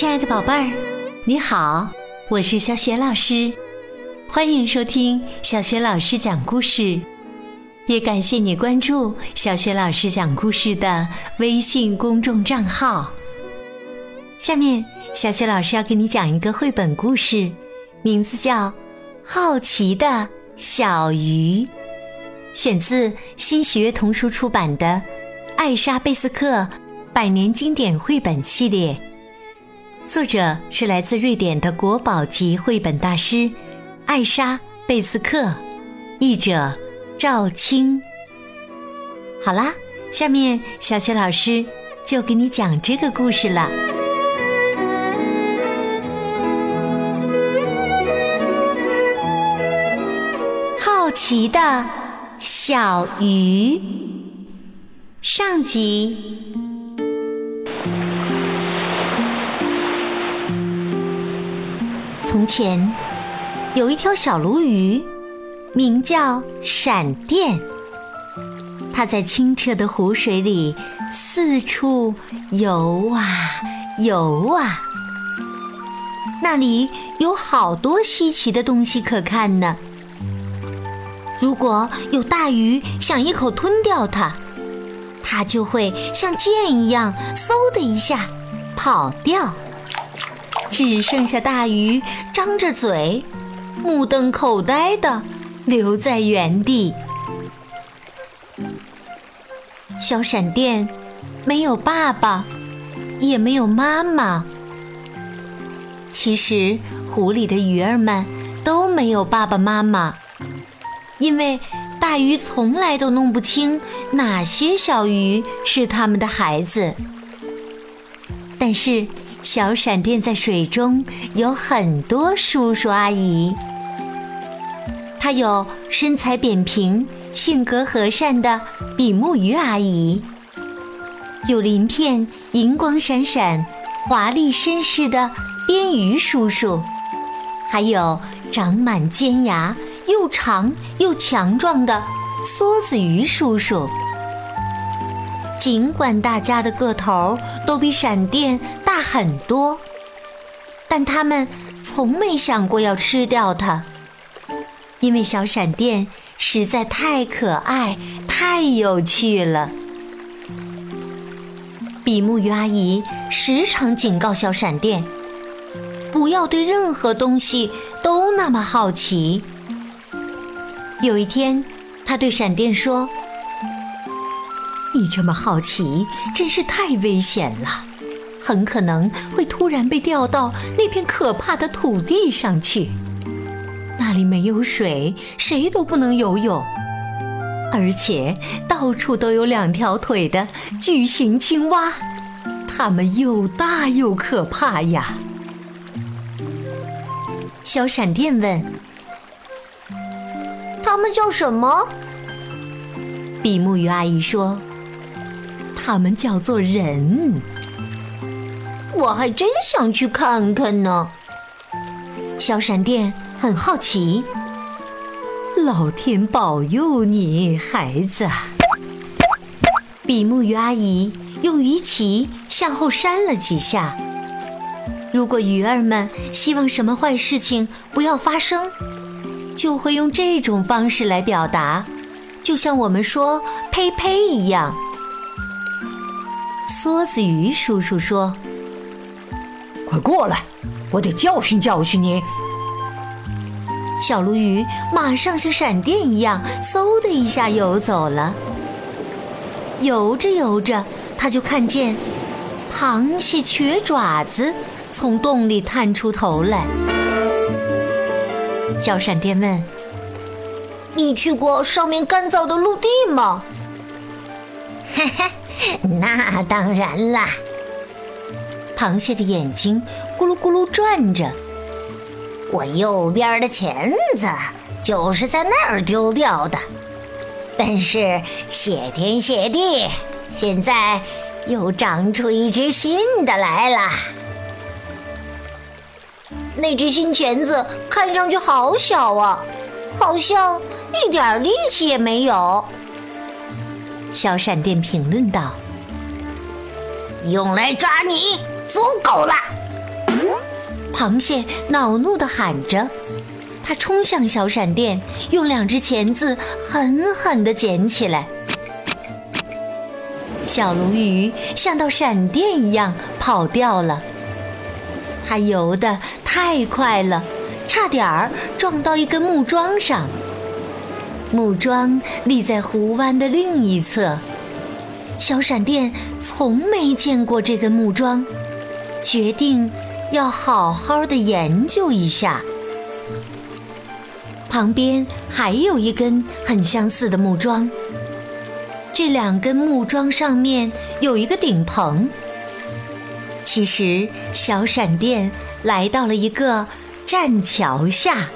亲爱的宝贝儿，你好，我是小雪老师，欢迎收听小雪老师讲故事，也感谢你关注小雪老师讲故事的微信公众账号。下面，小雪老师要给你讲一个绘本故事，名字叫《好奇的小鱼》，选自新喜悦童书出版的《艾莎贝斯克百年经典绘本系列》。作者是来自瑞典的国宝级绘本大师艾莎贝斯克，译者赵青。好啦，下面小雪老师就给你讲这个故事了。好奇的小鱼，上集。从前，有一条小鲈鱼，名叫闪电。它在清澈的湖水里四处游啊游啊，那里有好多稀奇的东西可看呢。如果有大鱼想一口吞掉它，它就会像箭一样，嗖的一下跑掉。只剩下大鱼张着嘴，目瞪口呆的留在原地。小闪电没有爸爸，也没有妈妈。其实湖里的鱼儿们都没有爸爸妈妈，因为大鱼从来都弄不清哪些小鱼是他们的孩子。但是。小闪电在水中有很多叔叔阿姨，他有身材扁平、性格和善的比目鱼阿姨，有鳞片银光闪闪、华丽绅士的边鱼叔叔，还有长满尖牙、又长又强壮的梭子鱼叔叔。尽管大家的个头都比闪电大很多，但他们从没想过要吃掉它，因为小闪电实在太可爱、太有趣了。比目鱼阿姨时常警告小闪电，不要对任何东西都那么好奇。有一天，她对闪电说。你这么好奇，真是太危险了，很可能会突然被掉到那片可怕的土地上去。那里没有水，谁都不能游泳，而且到处都有两条腿的巨型青蛙，它们又大又可怕呀。小闪电问：“它们叫什么？”比目鱼阿姨说。它们叫做人，我还真想去看看呢。小闪电很好奇。老天保佑你，孩子。比目鱼阿姨用鱼鳍向后扇了几下。如果鱼儿们希望什么坏事情不要发生，就会用这种方式来表达，就像我们说“呸呸”一样。梭子鱼叔叔说：“快过来，我得教训教训你。”小鲈鱼马上像闪电一样，嗖的一下游走了。游着游着，他就看见螃蟹瘸爪子从洞里探出头来。小闪电问：“你去过上面干燥的陆地吗？”嘿嘿。那当然啦！螃蟹的眼睛咕噜咕噜转着。我右边的钳子就是在那儿丢掉的，但是谢天谢地，现在又长出一只新的来了。那只新钳子看上去好小啊，好像一点力气也没有。小闪电评论道：“用来抓你足够了，螃蟹恼怒地喊着，它冲向小闪电，用两只钳子狠狠地捡起来。小鲈鱼像道闪电一样跑掉了，它游得太快了，差点儿撞到一根木桩上。木桩立在湖湾的另一侧，小闪电从没见过这根木桩，决定要好好的研究一下。旁边还有一根很相似的木桩，这两根木桩上面有一个顶棚。其实，小闪电来到了一个栈桥下。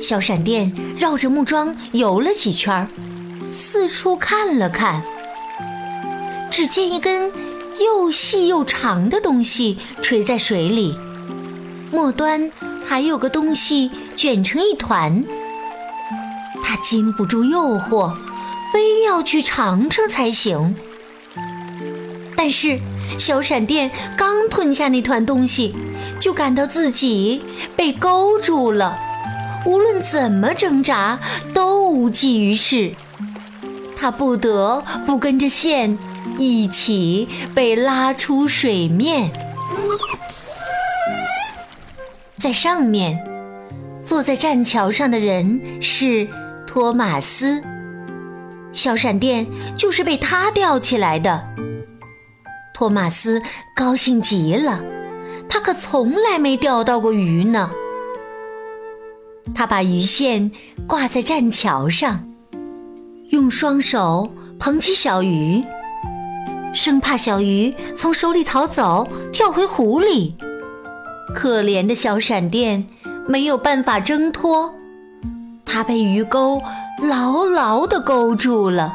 小闪电绕着木桩游了几圈，四处看了看。只见一根又细又长的东西垂在水里，末端还有个东西卷成一团。他禁不住诱惑，非要去尝尝才行。但是小闪电刚吞下那团东西，就感到自己被勾住了。无论怎么挣扎，都无济于事。他不得不跟着线一起被拉出水面。在上面，坐在栈桥上的人是托马斯。小闪电就是被他吊起来的。托马斯高兴极了，他可从来没钓到过鱼呢。他把鱼线挂在栈桥上，用双手捧起小鱼，生怕小鱼从手里逃走，跳回湖里。可怜的小闪电没有办法挣脱，它被鱼钩牢牢地勾住了。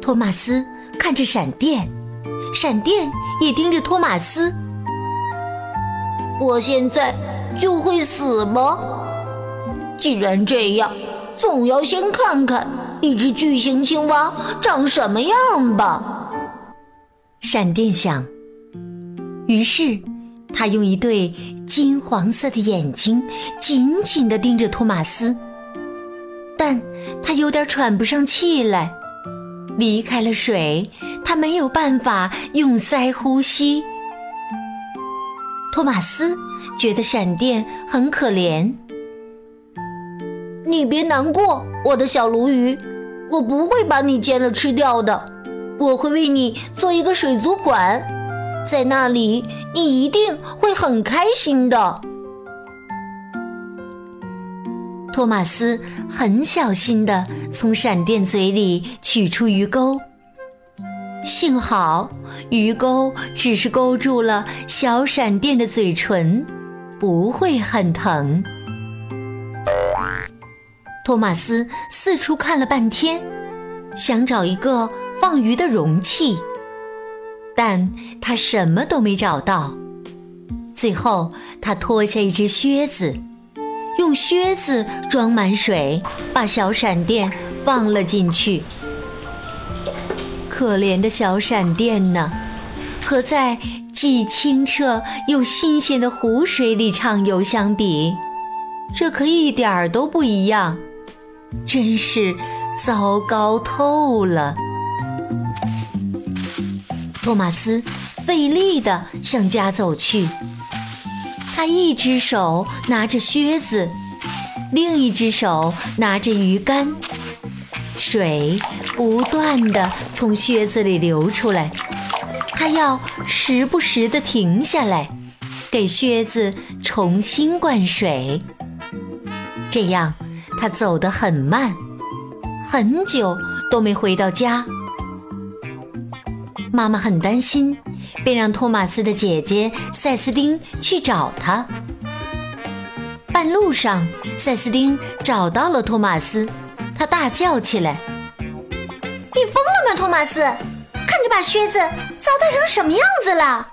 托马斯看着闪电，闪电也盯着托马斯。我现在。就会死吗？既然这样，总要先看看一只巨型青蛙长什么样吧。闪电想。于是，他用一对金黄色的眼睛紧紧地盯着托马斯，但他有点喘不上气来。离开了水，他没有办法用鳃呼吸。托马斯。觉得闪电很可怜，你别难过，我的小鲈鱼，我不会把你煎了吃掉的，我会为你做一个水族馆，在那里你一定会很开心的。托马斯很小心的从闪电嘴里取出鱼钩，幸好鱼钩只是勾住了小闪电的嘴唇。不会很疼。托马斯四处看了半天，想找一个放鱼的容器，但他什么都没找到。最后，他脱下一只靴子，用靴子装满水，把小闪电放了进去。可怜的小闪电呢，和在。既清澈又新鲜的湖水里畅游相比，这可一点儿都不一样，真是糟糕透了。托马斯费力地向家走去，他一只手拿着靴子，另一只手拿着鱼竿，水不断地从靴子里流出来。他要时不时地停下来，给靴子重新灌水。这样，他走得很慢，很久都没回到家。妈妈很担心，便让托马斯的姐姐塞斯丁去找他。半路上，塞斯丁找到了托马斯，他大叫起来：“你疯了吗，托马斯？”看你把靴子糟蹋成什么样子了！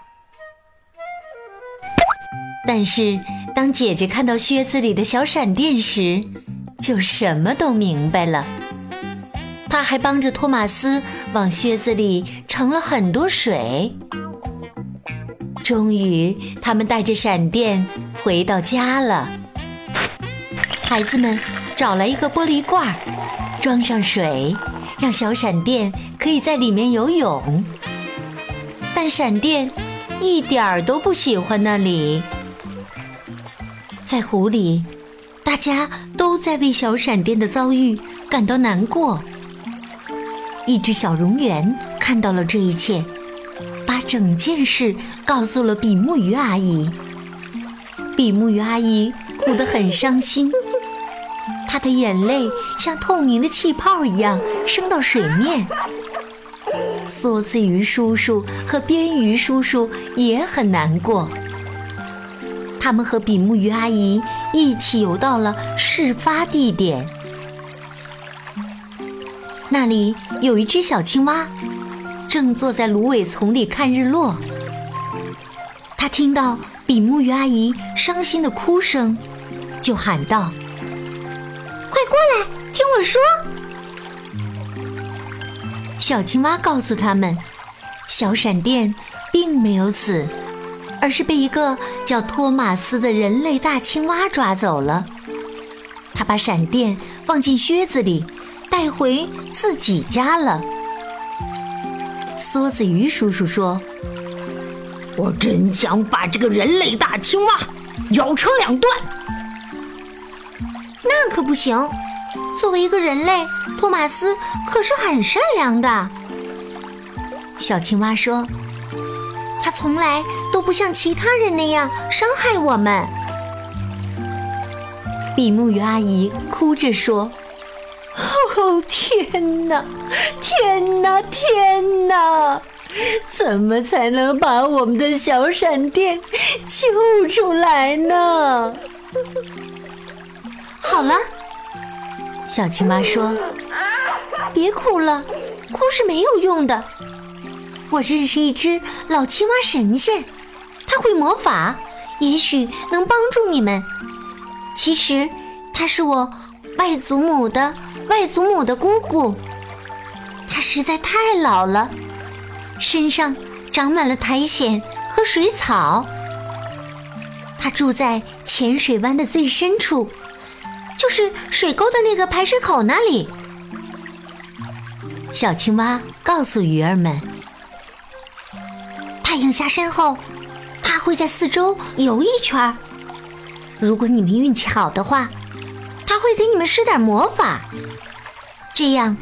但是当姐姐看到靴子里的小闪电时，就什么都明白了。他还帮着托马斯往靴子里盛了很多水。终于，他们带着闪电回到家了。孩子们找来一个玻璃罐，装上水，让小闪电可以在里面游泳。但闪电一点儿都不喜欢那里。在湖里，大家都在为小闪电的遭遇感到难过。一只小蝾螈看到了这一切，把整件事告诉了比目鱼阿姨。比目鱼阿姨哭得很伤心。她的眼泪像透明的气泡一样升到水面。梭子鱼叔叔和鳊鱼叔叔也很难过。他们和比目鱼阿姨一起游到了事发地点，那里有一只小青蛙，正坐在芦苇丛里看日落。他听到比目鱼阿姨伤心的哭声，就喊道。快过来，听我说。小青蛙告诉他们，小闪电并没有死，而是被一个叫托马斯的人类大青蛙抓走了。他把闪电放进靴子里，带回自己家了。梭子鱼叔叔说：“我真想把这个人类大青蛙咬成两段。”那可不行。作为一个人类，托马斯可是很善良的。小青蛙说：“从来都不像其他人那样伤害我们。”比目鱼阿姨哭着说：“哦，天哪，天哪，天哪！怎么才能把我们的小闪电救出来呢？”好了。小青蛙说：“别哭了，哭是没有用的。我认识一只老青蛙神仙，他会魔法，也许能帮助你们。其实他是我外祖母的外祖母的姑姑，他实在太老了，身上长满了苔藓和水草。他住在浅水湾的最深处。”就是水沟的那个排水口那里。小青蛙告诉鱼儿们：“太阳下山后，它会在四周游一圈。如果你们运气好的话，它会给你们施点魔法，这样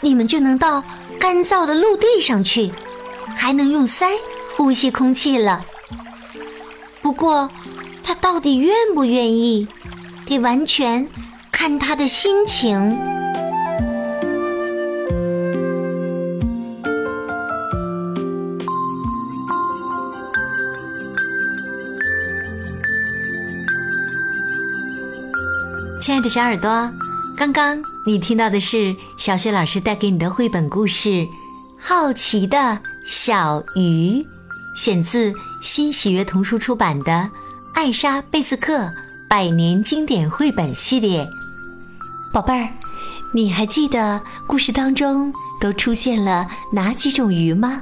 你们就能到干燥的陆地上去，还能用鳃呼吸空气了。不过，它到底愿不愿意？”得完全看他的心情。爱的小耳朵，刚刚你听到的是小雪老师带给你的绘本故事《好奇的小鱼》，选自新喜悦童书出版的《艾莎·贝斯克》。百年经典绘本系列，宝贝儿，你还记得故事当中都出现了哪几种鱼吗？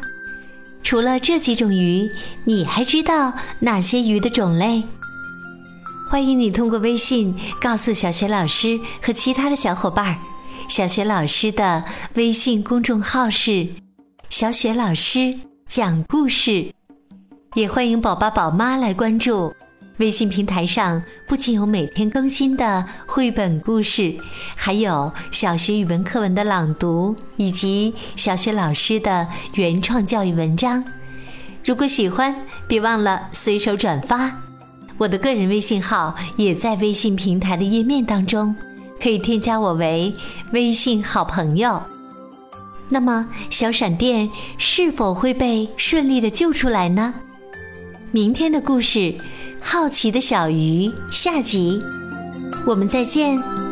除了这几种鱼，你还知道哪些鱼的种类？欢迎你通过微信告诉小雪老师和其他的小伙伴儿。小雪老师的微信公众号是“小雪老师讲故事”，也欢迎宝宝宝妈来关注。微信平台上不仅有每天更新的绘本故事，还有小学语文课文的朗读以及小学老师的原创教育文章。如果喜欢，别忘了随手转发。我的个人微信号也在微信平台的页面当中，可以添加我为微信好朋友。那么，小闪电是否会被顺利的救出来呢？明天的故事。好奇的小鱼，下集，我们再见。